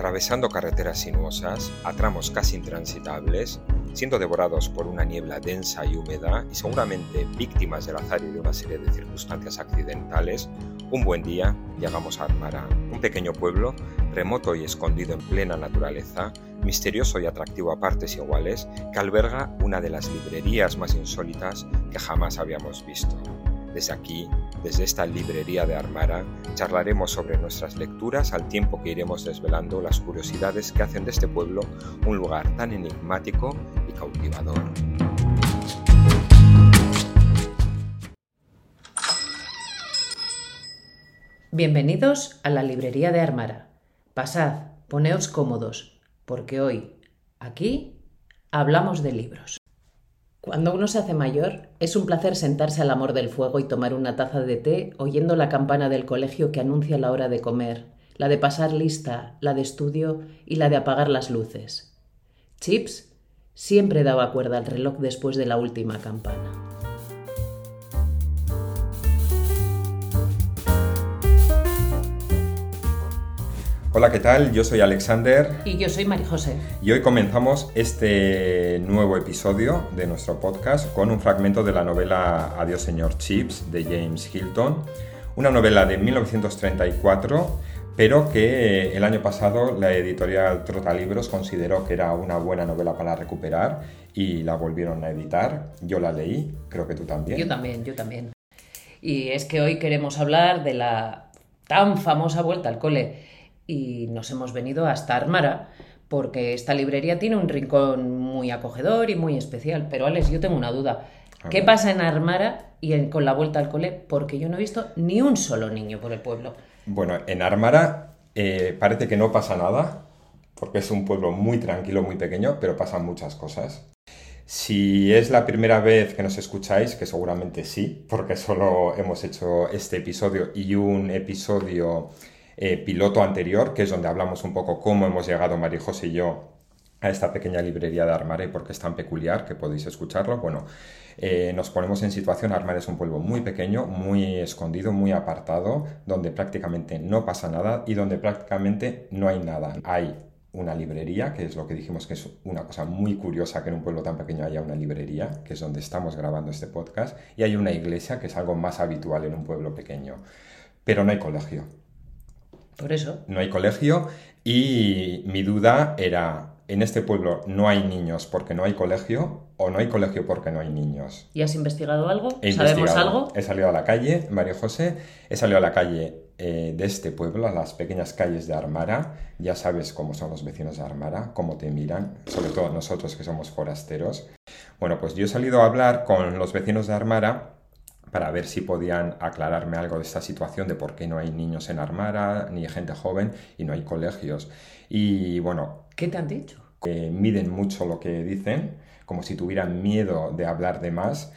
atravesando carreteras sinuosas, a tramos casi intransitables, siendo devorados por una niebla densa y húmeda y seguramente víctimas del azar y de una serie de circunstancias accidentales, un buen día llegamos a Armara, un pequeño pueblo remoto y escondido en plena naturaleza, misterioso y atractivo a partes iguales, que alberga una de las librerías más insólitas que jamás habíamos visto. Desde aquí, desde esta librería de Armara, charlaremos sobre nuestras lecturas al tiempo que iremos desvelando las curiosidades que hacen de este pueblo un lugar tan enigmático y cautivador. Bienvenidos a la librería de Armara. Pasad, poneos cómodos, porque hoy, aquí, hablamos de libros. Cuando uno se hace mayor, es un placer sentarse al amor del fuego y tomar una taza de té oyendo la campana del colegio que anuncia la hora de comer, la de pasar lista, la de estudio y la de apagar las luces. Chips siempre daba cuerda al reloj después de la última campana. Hola, ¿qué tal? Yo soy Alexander. Y yo soy María José. Y hoy comenzamos este nuevo episodio de nuestro podcast con un fragmento de la novela Adiós señor Chips de James Hilton, una novela de 1934, pero que el año pasado la editorial Trotalibros consideró que era una buena novela para recuperar y la volvieron a editar. Yo la leí, creo que tú también. Yo también, yo también. Y es que hoy queremos hablar de la tan famosa vuelta al cole y nos hemos venido hasta Armara porque esta librería tiene un rincón muy acogedor y muy especial. Pero Alex, yo tengo una duda. ¿Qué pasa en Armara y con la vuelta al cole? Porque yo no he visto ni un solo niño por el pueblo. Bueno, en Armara eh, parece que no pasa nada, porque es un pueblo muy tranquilo, muy pequeño, pero pasan muchas cosas. Si es la primera vez que nos escucháis, que seguramente sí, porque solo hemos hecho este episodio y un episodio eh, piloto anterior, que es donde hablamos un poco cómo hemos llegado María José y yo a esta pequeña librería de Armare y por qué es tan peculiar, que podéis escucharlo. Bueno, eh, nos ponemos en situación, Armare es un pueblo muy pequeño, muy escondido, muy apartado, donde prácticamente no pasa nada y donde prácticamente no hay nada. Hay una librería, que es lo que dijimos que es una cosa muy curiosa que en un pueblo tan pequeño haya una librería, que es donde estamos grabando este podcast, y hay una iglesia, que es algo más habitual en un pueblo pequeño. Pero no hay colegio. Por eso. No hay colegio y mi duda era, en este pueblo no hay niños porque no hay colegio o no hay colegio porque no hay niños. ¿Y has investigado algo? ¿Sabemos algo? He salido a la calle, María José, he salido a la calle eh, de este pueblo, a las pequeñas calles de Armara. Ya sabes cómo son los vecinos de Armara, cómo te miran, sobre todo nosotros que somos forasteros. Bueno, pues yo he salido a hablar con los vecinos de Armara para ver si podían aclararme algo de esta situación de por qué no hay niños en Armara, ni gente joven y no hay colegios. Y bueno... ¿Qué te han dicho? Que miden mucho lo que dicen, como si tuvieran miedo de hablar de más.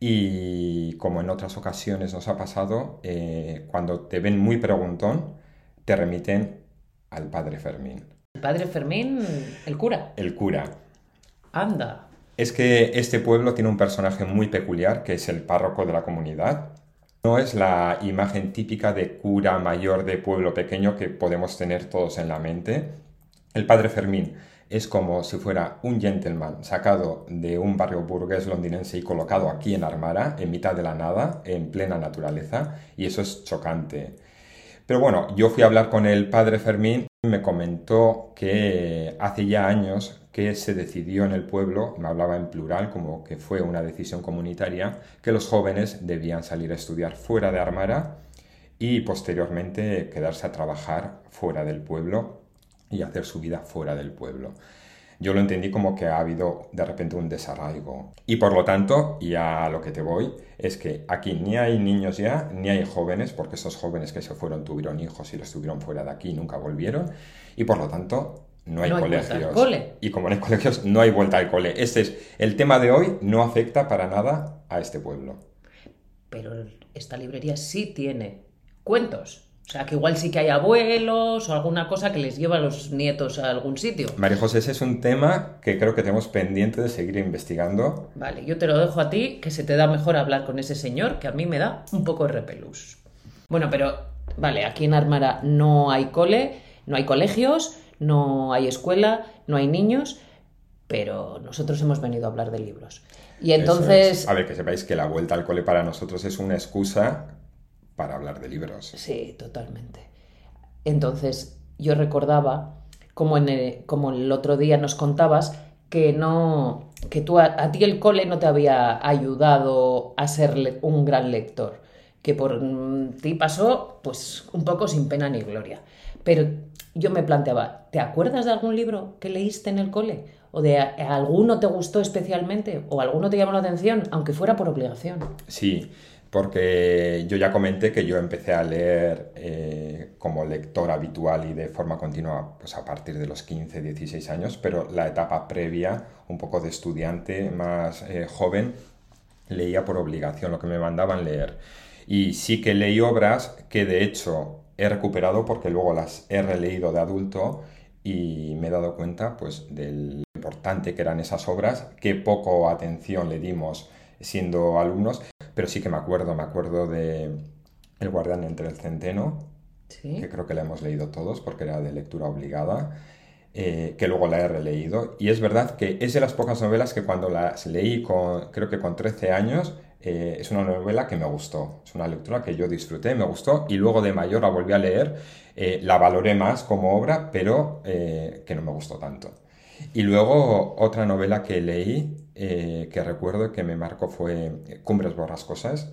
Y como en otras ocasiones nos ha pasado, eh, cuando te ven muy preguntón, te remiten al padre Fermín. ¿El padre Fermín, el cura? El cura. Anda es que este pueblo tiene un personaje muy peculiar, que es el párroco de la comunidad. No es la imagen típica de cura mayor de pueblo pequeño que podemos tener todos en la mente. El padre Fermín es como si fuera un gentleman sacado de un barrio burgués londinense y colocado aquí en Armara, en mitad de la nada, en plena naturaleza, y eso es chocante. Pero bueno, yo fui a hablar con el padre Fermín me comentó que hace ya años que se decidió en el pueblo, me hablaba en plural, como que fue una decisión comunitaria, que los jóvenes debían salir a estudiar fuera de Armara y posteriormente quedarse a trabajar fuera del pueblo y hacer su vida fuera del pueblo. Yo lo entendí como que ha habido de repente un desarraigo. Y por lo tanto, y a lo que te voy, es que aquí ni hay niños ya, ni hay jóvenes, porque esos jóvenes que se fueron tuvieron hijos y los tuvieron fuera de aquí y nunca volvieron. Y por lo tanto, no hay, colegios. Y como no hay colegios, no hay vuelta al cole. Este es el tema de hoy, no afecta para nada a este pueblo. Pero esta librería sí tiene cuentos. O sea, que igual sí que hay abuelos o alguna cosa que les lleva a los nietos a algún sitio. María José, ese es un tema que creo que tenemos pendiente de seguir investigando. Vale, yo te lo dejo a ti, que se te da mejor hablar con ese señor, que a mí me da un poco de repelús. Bueno, pero, vale, aquí en Armara no hay cole, no hay colegios, no hay escuela, no hay niños, pero nosotros hemos venido a hablar de libros. Y entonces... A ver, que sepáis que la vuelta al cole para nosotros es una excusa para hablar de libros. Sí, totalmente. Entonces, yo recordaba, como, en el, como el otro día nos contabas, que no que tú a, ti el cole no te había ayudado a ser un gran lector, que por mm, ti pasó pues un poco sin pena ni gloria. Pero yo me planteaba, ¿te acuerdas de algún libro que leíste en el cole? ¿O de alguno te gustó especialmente? ¿O alguno te llamó la atención, aunque fuera por obligación? Sí, porque yo ya comenté que yo empecé a leer eh, como lector habitual y de forma continua pues a partir de los 15, 16 años, pero la etapa previa, un poco de estudiante más eh, joven, leía por obligación lo que me mandaban leer. Y sí que leí obras que de hecho he recuperado porque luego las he releído de adulto y me he dado cuenta pues del importante que eran esas obras, qué poco atención le dimos siendo alumnos pero sí que me acuerdo, me acuerdo de El guardián entre el centeno, que creo que la hemos leído todos porque era de lectura obligada, eh, que luego la he releído. Y es verdad que es de las pocas novelas que cuando las leí, con, creo que con 13 años, eh, es una novela que me gustó, es una lectura que yo disfruté, me gustó y luego de mayor la volví a leer, eh, la valoré más como obra, pero que no me gustó tanto. Y luego otra novela que leí, eh, que recuerdo que me marcó fue Cumbres Borrascosas,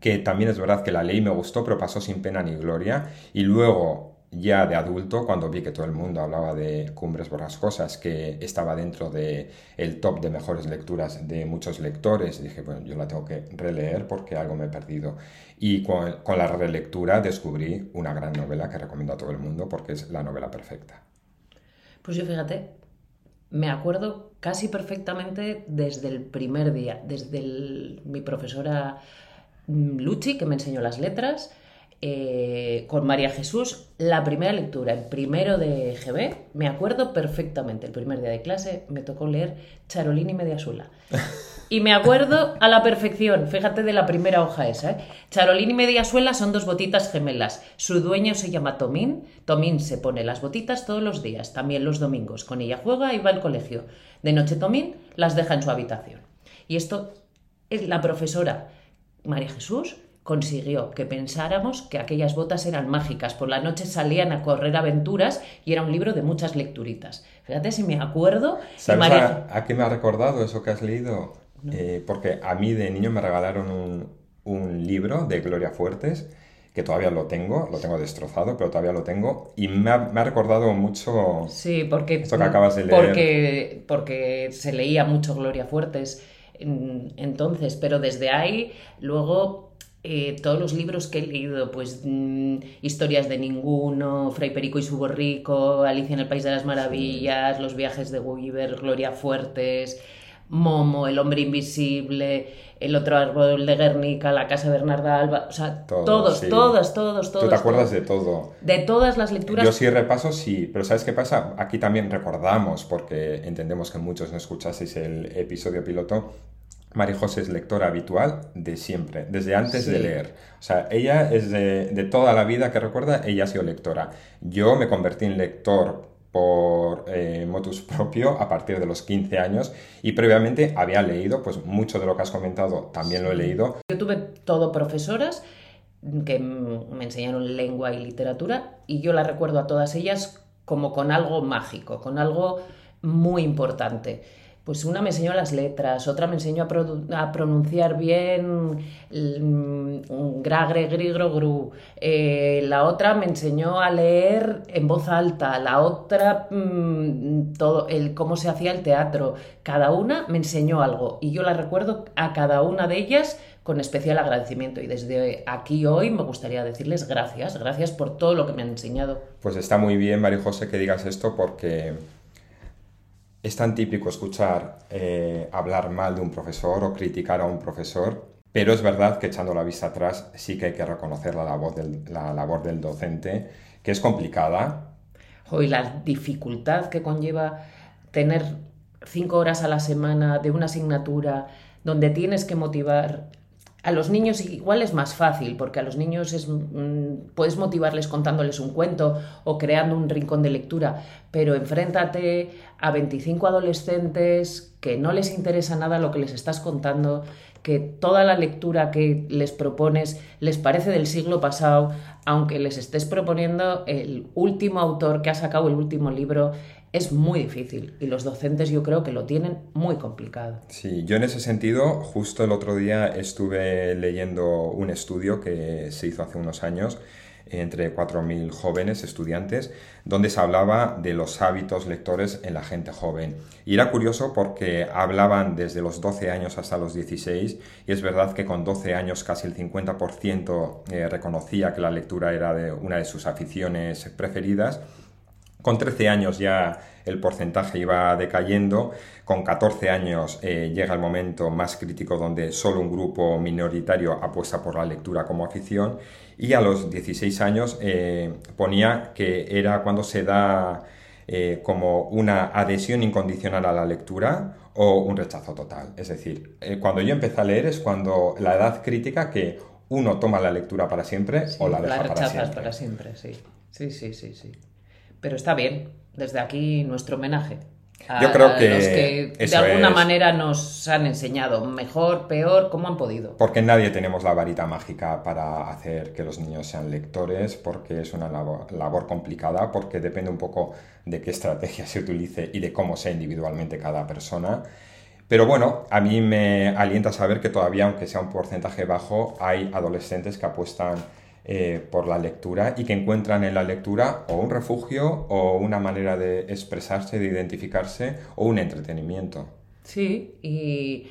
que también es verdad que la leí me gustó, pero pasó sin pena ni gloria. Y luego, ya de adulto, cuando vi que todo el mundo hablaba de Cumbres Borrascosas, que estaba dentro del el top de mejores lecturas de muchos lectores, dije, bueno, yo la tengo que releer porque algo me he perdido. Y con, con la relectura descubrí una gran novela que recomiendo a todo el mundo porque es la novela perfecta. Pues yo fíjate, me acuerdo casi perfectamente desde el primer día, desde mi profesora mm, Luchi, que me enseñó las letras, eh, con María Jesús, la primera lectura, el primero de GB, me acuerdo perfectamente, el primer día de clase me tocó leer Charolini Mediasula. Y me acuerdo a la perfección, fíjate de la primera hoja esa, ¿eh? Charolín y Mediasuela son dos botitas gemelas. Su dueño se llama Tomín. Tomín se pone las botitas todos los días, también los domingos. Con ella juega y va al colegio. De noche Tomín las deja en su habitación. Y esto es la profesora María Jesús consiguió que pensáramos que aquellas botas eran mágicas. Por la noche salían a correr aventuras y era un libro de muchas lecturitas. Fíjate si me acuerdo. ¿Sabes a, qué me ha recordado eso que has leído? Eh, porque a mí de niño me regalaron un, libro de Gloria Fuertes, que todavía lo tengo, lo tengo destrozado, pero todavía lo tengo, y me ha, recordado mucho sí, porque, esto que acabas de leer. Porque, porque se leía mucho Gloria Fuertes entonces, pero desde ahí luego eh, todos los libros que he leído, pues mm, Historias de Ninguno, Fray Perico y su borrico, Alicia en el País de las Maravillas, Los viajes de Gulliver, Gloria Fuertes, Momo, El hombre invisible, El otro árbol de Guernica, La casa de Bernarda Alba, o sea, todos, todos, todos, todos. ¿Tú te acuerdas de todo? De todas las lecturas. Yo sí repaso, sí, pero ¿sabes qué pasa? Aquí también recordamos, porque entendemos que muchos no escuchaseis el episodio piloto, María José es lectora habitual de siempre, desde antes de leer. O sea, ella es de, de, toda la vida que recuerda, ella ha sido lectora. Yo me convertí en lector por eh, motus propio a partir de los 15 años. Y previamente había leído, pues mucho de lo que has comentado también lo he leído. Yo tuve todo profesoras que me enseñaron lengua y literatura y yo la recuerdo a todas ellas como con algo mágico, con algo muy importante pues una me enseñó las letras, otra me enseñó a, pronunciar bien mm, gragre, grigro, gru, eh, la otra me enseñó a leer en voz alta, la otra mm, todo el cómo se hacía el teatro, cada una me enseñó algo y yo la recuerdo a cada una de ellas con especial agradecimiento y desde aquí hoy me gustaría decirles gracias, gracias por todo lo que me han enseñado. Pues está muy bien, María José, que digas esto porque es tan típico escuchar eh, hablar mal de un profesor o criticar a un profesor, pero es verdad que echando la vista atrás sí que hay que reconocer la labor del, la labor del docente, que es complicada. Y la dificultad que conlleva tener cinco horas a la semana de una asignatura donde tienes que motivar A los niños igual es más fácil, porque a los niños es, mm, puedes motivarles contándoles un cuento o creando un rincón de lectura, pero enfréntate a 25 adolescentes que no les interesa nada lo que les estás contando, que toda la lectura que les propones les parece del siglo pasado, aunque les estés proponiendo el último autor que ha sacado el último libro, es muy difícil y los docentes yo creo que lo tienen muy complicado. Sí, yo en ese sentido, justo el otro día estuve leyendo un estudio que se hizo hace unos años entre 4.000 jóvenes estudiantes, donde se hablaba de los hábitos lectores en la gente joven. Y era curioso porque hablaban desde los 12 años hasta los 16, y es verdad que con 12 años casi el 50% eh, reconocía que la lectura era de una de sus aficiones preferidas, con 13 años ya el porcentaje iba decayendo, con 14 años eh, llega el momento más crítico donde solo un grupo minoritario apuesta por la lectura como afición y a los 16 años eh, ponía que era cuando se da eh, como una adhesión incondicional a la lectura o un rechazo total. Es decir, cuando yo empecé a leer es cuando la edad crítica que uno toma la lectura para siempre o la deja la para siempre. para siempre, sí. Sí, sí, sí, sí. Pero está bien, desde aquí nuestro homenaje. A Yo creo que los que de alguna es. manera nos han enseñado mejor, peor, cómo han podido. Porque nadie tenemos la varita mágica para hacer que los niños sean lectores, porque es una labor, labor complicada, porque depende un poco de qué estrategia se utilice y de cómo sea individualmente cada persona. Pero bueno, a mí me alienta saber que todavía, aunque sea un porcentaje bajo, hay adolescentes que apuestan eh, por la lectura y que encuentran en la lectura o un refugio o una manera de expresarse, de identificarse o un entretenimiento. Sí, y,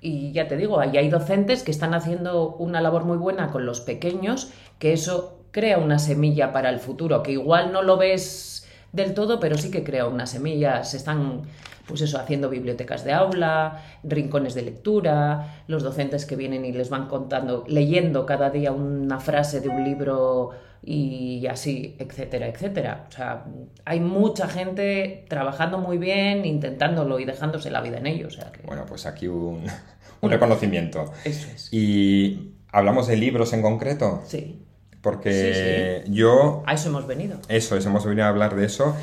y ya te digo, ahí hay docentes que están haciendo una labor muy buena con los pequeños, que eso crea una semilla para el futuro, que igual no lo ves del todo, pero sí que crea una semilla. Se están, pues eso, haciendo bibliotecas de aula, rincones de lectura, los docentes que vienen y les van contando, leyendo cada día una frase de un libro y así, etcétera, etcétera. O sea, hay mucha gente trabajando muy bien, intentándolo y dejándose la vida en ello. O sea que... Bueno, pues aquí un, un reconocimiento. Eso es. Y hablamos de libros en concreto, Sí, porque yo a eso hemos venido. Eso es, hemos venido a hablar de eso.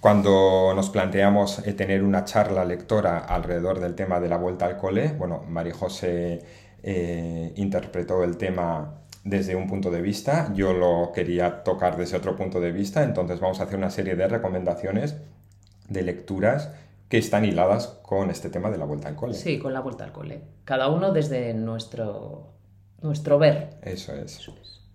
Cuando nos planteamos eh, tener una charla lectora alrededor del tema de la vuelta al cole, bueno, María José eh, interpretó el tema desde un punto de vista, yo lo quería tocar desde otro punto de vista, entonces vamos a hacer una serie de recomendaciones de lecturas que están hiladas con este tema de la vuelta al cole. Sí, con la vuelta al cole. Cada uno desde nuestro, nuestro ver. Eso es.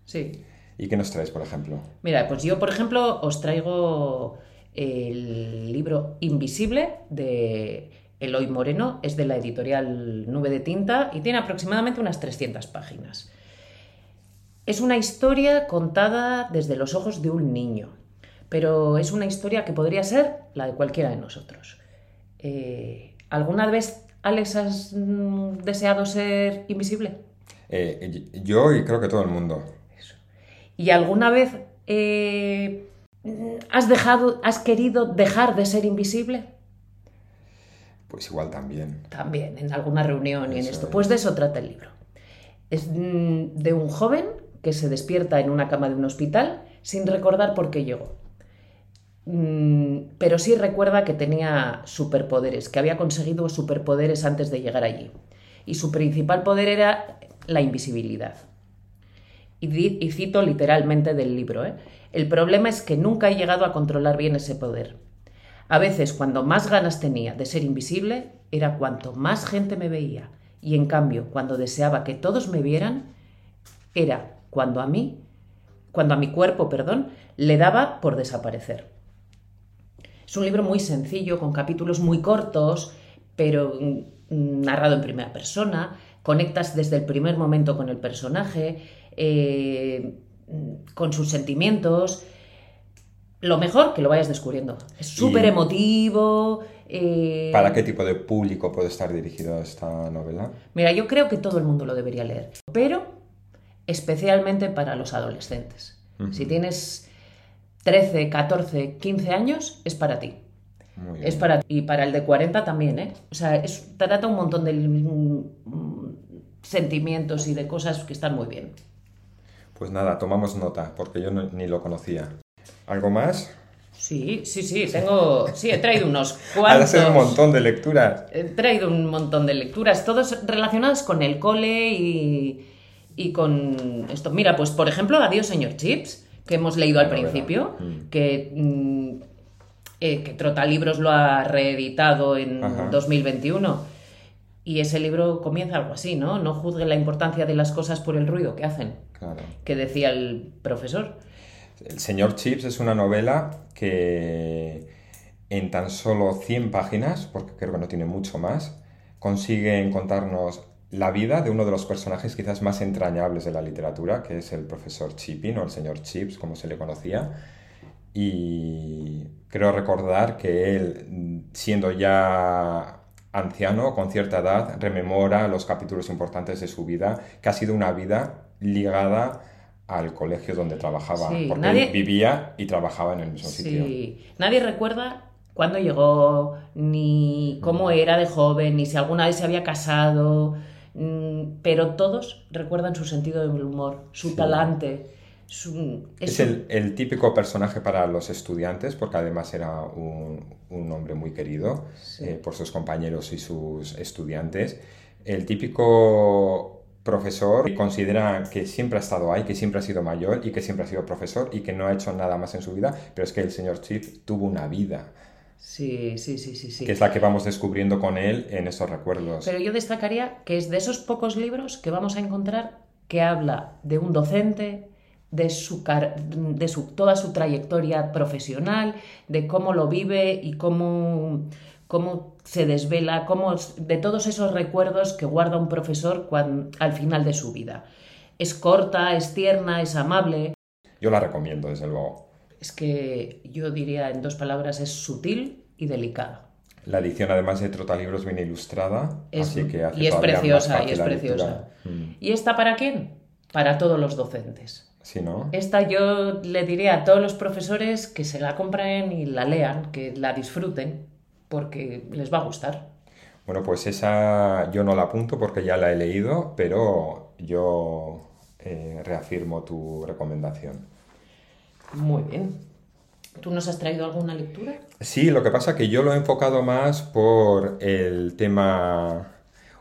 Sí. ¿Y qué nos traes, por ejemplo? Mira, pues yo, por ejemplo, os traigo el libro Invisible de Eloy Moreno. Es de la editorial Nube de Tinta y tiene aproximadamente unas 300 páginas. Es una historia contada desde los ojos de un niño, pero es una historia que podría ser la de cualquiera de nosotros. Eh, ¿Alguna vez, Alex, has mm, deseado ser invisible? Eh, yo y creo que todo el mundo. ¿Y alguna vez eh, has dejado, has querido dejar de ser invisible? Pues igual también. También, en alguna reunión y en esto. es. Pues de eso trata el libro. Es mm, de un joven que se despierta en una cama de un hospital sin recordar por qué llegó. Mm, Pero sí recuerda que tenía superpoderes, que había conseguido superpoderes antes de llegar allí. Y su principal poder era la invisibilidad. Y, cito literalmente del libro, ¿eh? El problema es que nunca he llegado a controlar bien ese poder. A veces, cuando más ganas tenía de ser invisible, era cuanto más gente me veía. Y en cambio, cuando deseaba que todos me vieran, era cuando a mí, cuando a mi cuerpo, perdón, le daba por desaparecer. Es un libro muy sencillo, con capítulos muy cortos, pero mm, narrado en primera persona. Conectas desde el primer momento con el personaje, eh, con sus sentimientos. Lo mejor que lo vayas descubriendo. Es súper emotivo. eh, ¿Para qué tipo de público puede estar dirigida esta novela? Mira, yo creo que todo el mundo lo debería leer, pero especialmente para los adolescentes. Si tienes 13, 14, 15 años, es para ti. Muy bien. Es para y para el de 40 también, ¿eh? O sea, es, trata un montón de mm, sentimientos y de cosas que están muy bien. Pues nada, tomamos nota, porque yo ni lo conocía. ¿Algo más? Sí, sí, sí, tengo, sí, he traído unos cuantos. Un montón de lecturas. He traído un montón de lecturas, todos relacionados con el cole y, y con esto. Mira, pues por ejemplo, Adiós, señor Chips, que hemos leído al principio, mm. que, mm, eh, que Trotalibros lo ha reeditado en 2021. Y ese libro comienza algo así, ¿no? No juzgue la importancia de las cosas por el ruido que hacen, claro. que decía el profesor. El señor Chips es una novela que en tan solo 100 páginas, porque creo que no tiene mucho más, consigue contarnos la vida de uno de los personajes quizás más entrañables de la literatura, que es el profesor Chipin o el señor Chips, como se le conocía. Y creo recordar que él, siendo ya anciano, con cierta edad, rememora los capítulos importantes de su vida, que ha sido una vida ligada al colegio donde trabajaba, porque vivía y trabajaba en el mismo sí. Nadie recuerda cuándo llegó, ni cómo era de joven, ni si alguna vez se había casado, mm, pero todos recuerdan su sentido del humor, su talante. Es, el, típico personaje para los estudiantes, porque además era un, un hombre muy querido eh, por sus compañeros y sus estudiantes. El típico profesor considera que siempre ha estado ahí, que siempre ha sido mayor y que siempre ha sido profesor y que no ha hecho nada más en su vida, pero es que el señor Chip tuvo una vida. Sí, sí, sí, sí, sí. Que es la que vamos descubriendo con él en esos recuerdos. Pero yo destacaría que es de esos pocos libros que vamos a encontrar que habla de un docente, de, su, de su, toda su trayectoria profesional, de cómo lo vive y cómo cómo se desvela, cómo, de todos esos recuerdos que guarda un profesor al final de su vida. Es corta, es tierna, es amable. Yo la recomiendo, desde luego. Es que yo diría en dos palabras, es sutil y delicada. La edición, además de Trotalibros, viene ilustrada, así que y es preciosa, y es preciosa. Mm. ¿Y esta para quién? Para todos los docentes. Sí, ¿no? Esta yo le diría a todos los profesores que se la compren y la lean, que la disfruten, porque les va a gustar. Bueno, pues esa yo no la apunto porque ya la he leído, pero yo eh, reafirmo tu recomendación. Muy bien. ¿Tú nos has traído alguna lectura? Sí, lo que pasa es que yo lo he enfocado más por el tema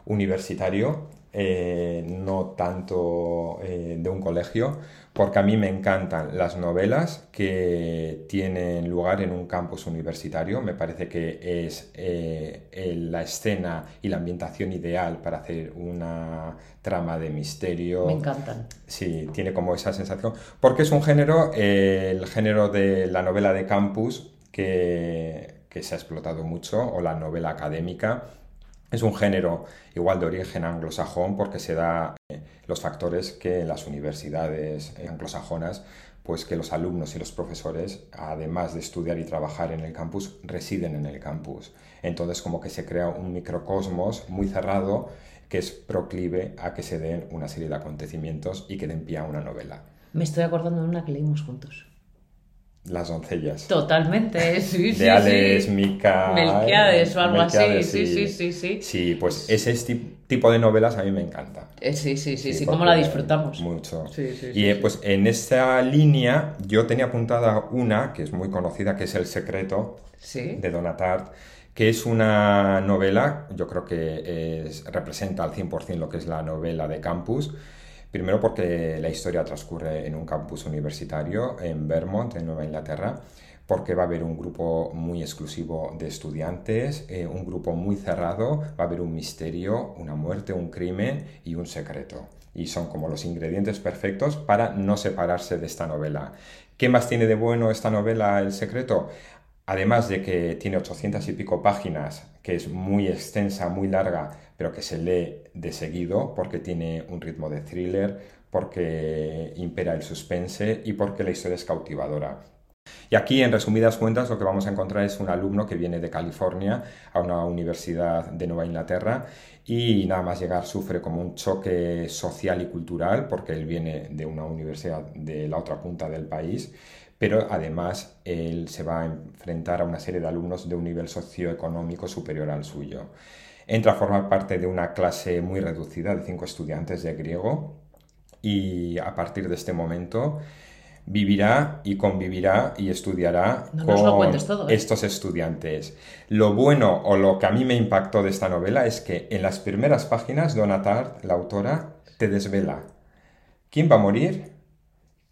universitario, eh, no tanto eh, de un colegio, porque a mí me encantan las novelas que tienen lugar en un campus universitario. Me parece que es eh, la escena y la ambientación ideal para hacer una trama de misterio. Me encantan. Sí, tiene como esa sensación. Porque es un género, eh, el género de la novela de campus, que, que se ha explotado mucho, o la novela académica es un género igual de origen anglosajón porque se da eh, los factores que en las universidades anglosajonas pues que los alumnos y los profesores, además de estudiar y trabajar en el campus, residen en el campus. Entonces como que se crea un microcosmos muy cerrado que es proclive a que se den una serie de acontecimientos y que den pie a una novela. Me estoy acordando de una que leímos juntos. Las doncellas. Totalmente, sí, sí. De Alex, Mica. Melquiades o algo así. Sí, sí, sí, sí. Sí, pues ese tipo de novelas a mí me encanta. Eh, sí, sí, sí, sí, cómo la disfrutamos. Mucho. y eh, pues en esa línea yo tenía apuntada una que es muy conocida, que es El secreto de Donatart, que es una novela, yo creo que representa al 100% lo que es la novela de campus Primero porque la historia transcurre en un campus universitario en Vermont, en Nueva Inglaterra, porque va a haber un grupo muy exclusivo de estudiantes, eh, un grupo muy cerrado, va a haber un misterio, una muerte, un crimen y un secreto. Y son como los ingredientes perfectos para no separarse de esta novela. ¿Qué más tiene de bueno esta novela, El secreto? Además de que tiene 800 y pico páginas, que es muy extensa, muy larga, pero que se lee de seguido porque tiene un ritmo de thriller, porque impera el suspense y porque la historia es cautivadora. Y aquí, en resumidas cuentas, lo que vamos a encontrar es un alumno que viene de California a una universidad de Nueva Inglaterra y nada más llegar sufre como un choque social y cultural porque él viene de una universidad de la otra punta del país pero además él se va a enfrentar a una serie de alumnos de un nivel socioeconómico superior al suyo. entra a formar parte de una clase muy reducida de cinco estudiantes de griego y a partir de este momento vivirá y convivirá y estudiará con ¿eh? estos estudiantes. Lo bueno o lo que a mí me impactó de esta novela es que en las primeras páginas Donna Tartt, la autora, te desvela quién va a morir,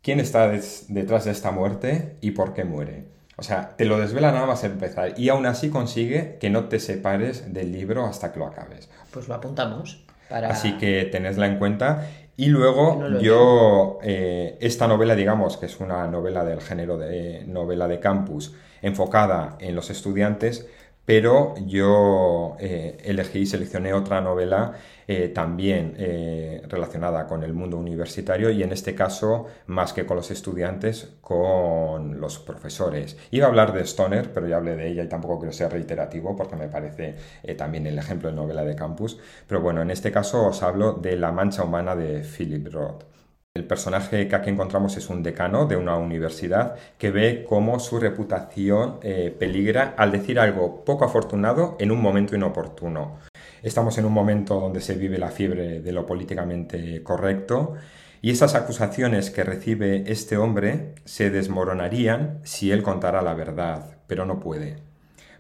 quién está detrás de esta muerte y por qué muere. O sea, te lo desvela nada más empezar y aún así consigue que no te separes del libro hasta que lo acabes. Pues lo apuntamos. Así que tenedla en cuenta y luego yo, eh, esta novela, digamos, que es una novela del género de novela de campus, enfocada en los estudiantes, pero yo eh, elegí y seleccioné otra novela eh, también eh, relacionada con el mundo universitario y en este caso, más que con los estudiantes, con los profesores. Iba a hablar de Stoner, pero ya hablé de ella y tampoco quiero ser reiterativo porque me parece también el ejemplo de novela de campus. Pero bueno, en este caso os hablo de La Mancha Humana de Philip Roth. El personaje que aquí encontramos es un decano de una universidad que ve cómo su reputación eh, peligra al decir algo poco afortunado en un momento inoportuno. Estamos en un momento donde se vive la fiebre de lo políticamente correcto y esas acusaciones que recibe este hombre se desmoronarían si él contara la verdad, pero no puede,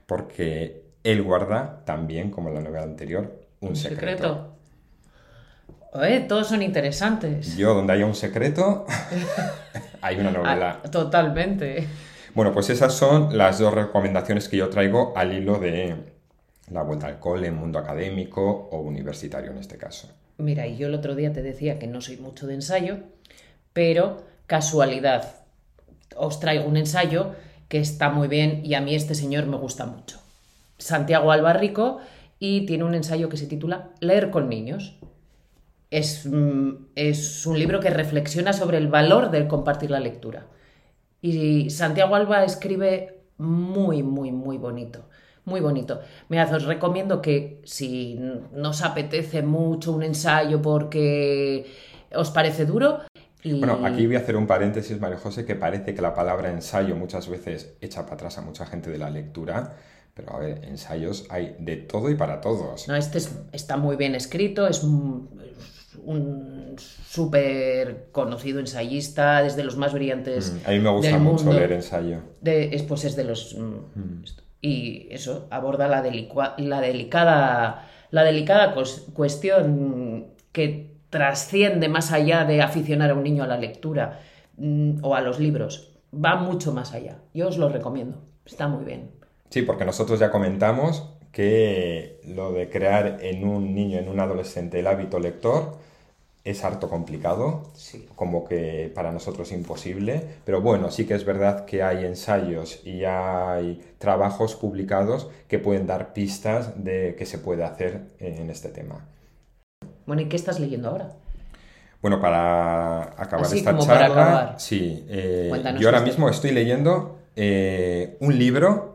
porque él guarda también, como en la novela anterior, un, secreto todos son interesantes. Yo, donde haya un secreto, hay una novela. Ah, totalmente. Bueno, pues esas son las dos recomendaciones que yo traigo al hilo de la vuelta al cole, mundo académico o universitario en este caso. Mira, y yo el otro día te decía que no soy mucho de ensayo, pero casualidad, os traigo un ensayo que está muy bien y a mí este señor me gusta mucho. Santiago Albarrico y tiene un ensayo que se titula Leer con niños. Mm, es, un libro que reflexiona sobre el valor de compartir la lectura. Y Santiago Alba escribe muy, muy, muy bonito. Muy bonito. Mira, os recomiendo que si nos apetece mucho un ensayo porque os parece duro. Bueno, aquí voy a hacer un paréntesis, María José, que parece que la palabra ensayo muchas veces echa para atrás a mucha gente de la lectura. Pero a ver, ensayos hay de todo y para todos. No, este está muy bien escrito, es, un súper conocido ensayista, desde los más brillantes. Mm, a mí me gusta mucho leer ensayo. De, pues es de los. Mm, mm. Y eso, aborda la, la delicada, la delicada cuestión que trasciende más allá de aficionar a un niño a la lectura o a los libros. Va mucho más allá. Yo os lo recomiendo. Está muy bien. Sí, porque nosotros ya comentamos que lo de crear en un niño, en un adolescente, el hábito lector es harto complicado, como que para nosotros imposible, pero bueno, sí que es verdad que hay ensayos y hay trabajos publicados que pueden dar pistas de qué se puede hacer en este tema. Bueno, ¿y qué estás leyendo ahora? Bueno, para acabar esta charla, sí, eh, yo ahora mismo estoy leyendo eh, un libro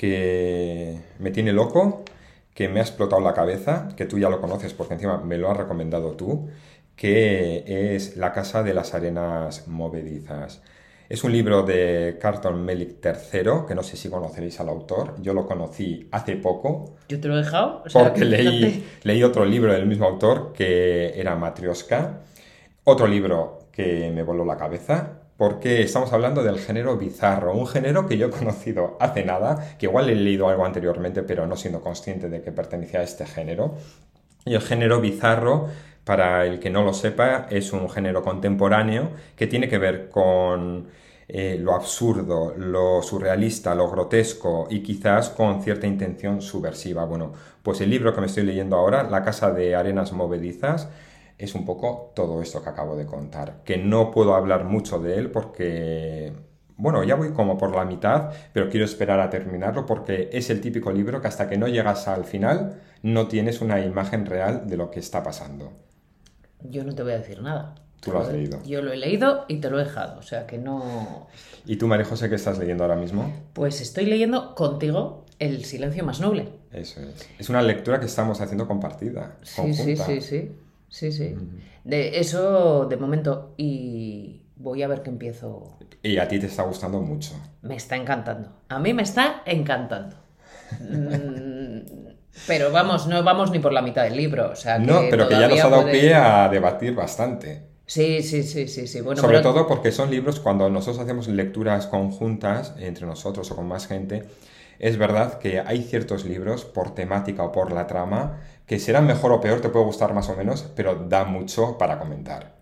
que me tiene loco, que me ha explotado la cabeza, que tú ya lo conoces porque encima me lo has recomendado tú, que es La Casa de las Arenas Movedizas. Es un libro de Carlton Melik III, que no sé si conoceréis al autor. Yo lo conocí hace poco. ¿Yo te lo he dejado? porque leí, leí otro libro del mismo autor, que era Matrioska. Otro libro que me voló la cabeza, porque estamos hablando del género bizarro, un género que yo he conocido hace nada, que igual he leído algo anteriormente, pero no siendo consciente de que pertenecía a este género. Y el género bizarro para el que no lo sepa, es un género contemporáneo que tiene que ver con eh, lo absurdo, lo surrealista, lo grotesco y quizás con cierta intención subversiva. Bueno, pues el libro que me estoy leyendo ahora, La Casa de Arenas Movedizas, es un poco todo esto que acabo de contar, que no puedo hablar mucho de él porque, bueno, ya voy como por la mitad, pero quiero esperar a terminarlo porque es el típico libro que hasta que no llegas al final no tienes una imagen real de lo que está pasando. Yo no te voy a decir nada. Tú lo has leído. Yo lo he leído y te lo he dejado, o sea que no... ¿Y tú, María José, qué estás leyendo ahora mismo? Pues estoy leyendo contigo El silencio más noble. Eso es. Es una lectura que estamos haciendo compartida. Sí, sí, sí, sí. Sí, sí. De eso, de momento, y voy a ver qué empiezo. Y a ti te está gustando mucho. Me está encantando. A mí me está encantando. Mm, Pero vamos, no vamos ni por la mitad del libro. O sea, que No, pero que ya nos ha dado puede- pie a debatir bastante. Sí, sí, sí, sí, sí. Bueno, Sobre pero- todo porque son libros, cuando nosotros hacemos lecturas conjuntas entre nosotros o con más gente, es verdad que hay ciertos libros por temática o por la trama que serán mejor o peor, te puede gustar más o menos, pero da mucho para comentar.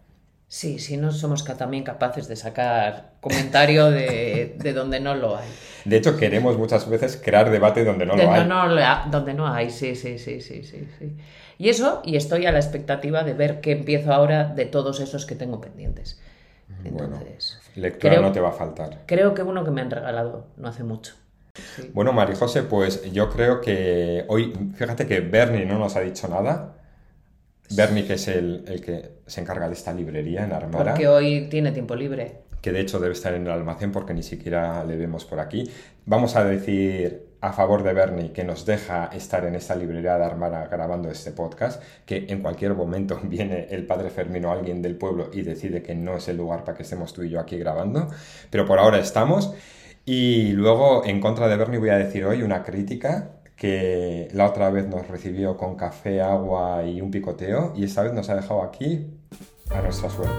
Sí, sí, no somos también capaces de sacar comentario de, de donde no lo hay. De hecho, queremos muchas veces crear debate donde no De lo hay. no donde no hay, sí, sí, sí, sí, sí, sí. Y eso, y estoy a la expectativa de ver qué empiezo ahora de todos esos que tengo pendientes. Bueno, Entonces, lectura creo- no te va a faltar. creo que uno que me han regalado no hace mucho. Sí. Bueno, María José, pues yo creo que hoy, fíjate que Bernie no nos ha dicho nada. Bernie, que es el, el que se encarga de esta librería en Armara. Porque hoy tiene tiempo libre. que de hecho debe estar en el almacén porque ni siquiera le vemos por aquí. Vamos a decir a favor de Bernie que nos deja estar en esta librería de Armara grabando este podcast, que en cualquier momento viene el padre Fermín o alguien del pueblo y decide que no es el lugar para que estemos tú y yo aquí grabando, pero por ahora estamos. Y luego, en contra de Bernie, voy a decir hoy una crítica que la otra vez nos recibió con café, agua y un picoteo, y esta vez nos ha dejado aquí a nuestra suerte.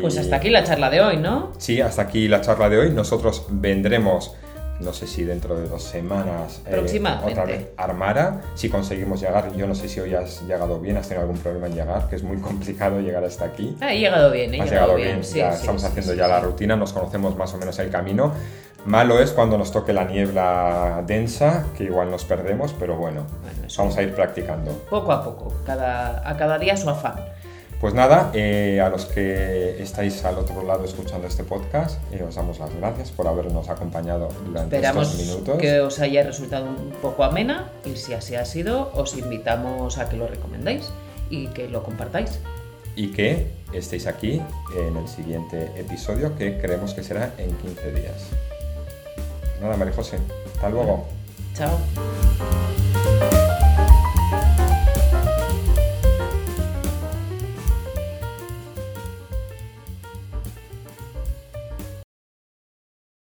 Pues hasta aquí la charla de hoy, ¿no? Sí, hasta aquí la charla de hoy. Nosotros vendremos, no sé si dentro de dos semanas, eh, otra vez Armara. Si conseguimos llegar, yo no sé si hoy has llegado bien, has tenido algún problema en llegar, que es muy complicado llegar hasta aquí. Ah, he llegado bien, he Has llegado, llegado bien, sí, ya sí, estamos sí, haciendo ya la rutina, nos conocemos más o menos el camino. Malo es cuando nos toque la niebla densa, que igual nos perdemos, pero bueno, Bueno, vamos a ir practicando. Poco a poco, cada, a cada día su afán. Pues nada, eh, a los que estáis al otro lado escuchando este podcast, eh, os damos las gracias por habernos acompañado durante Esperamos estos minutos. que os haya resultado un poco amena y si así ha sido, os invitamos a que lo recomendéis y que lo compartáis. Y que estéis aquí en el siguiente episodio que creemos que será en 15 días. Nada, María José, hasta luego. Chao.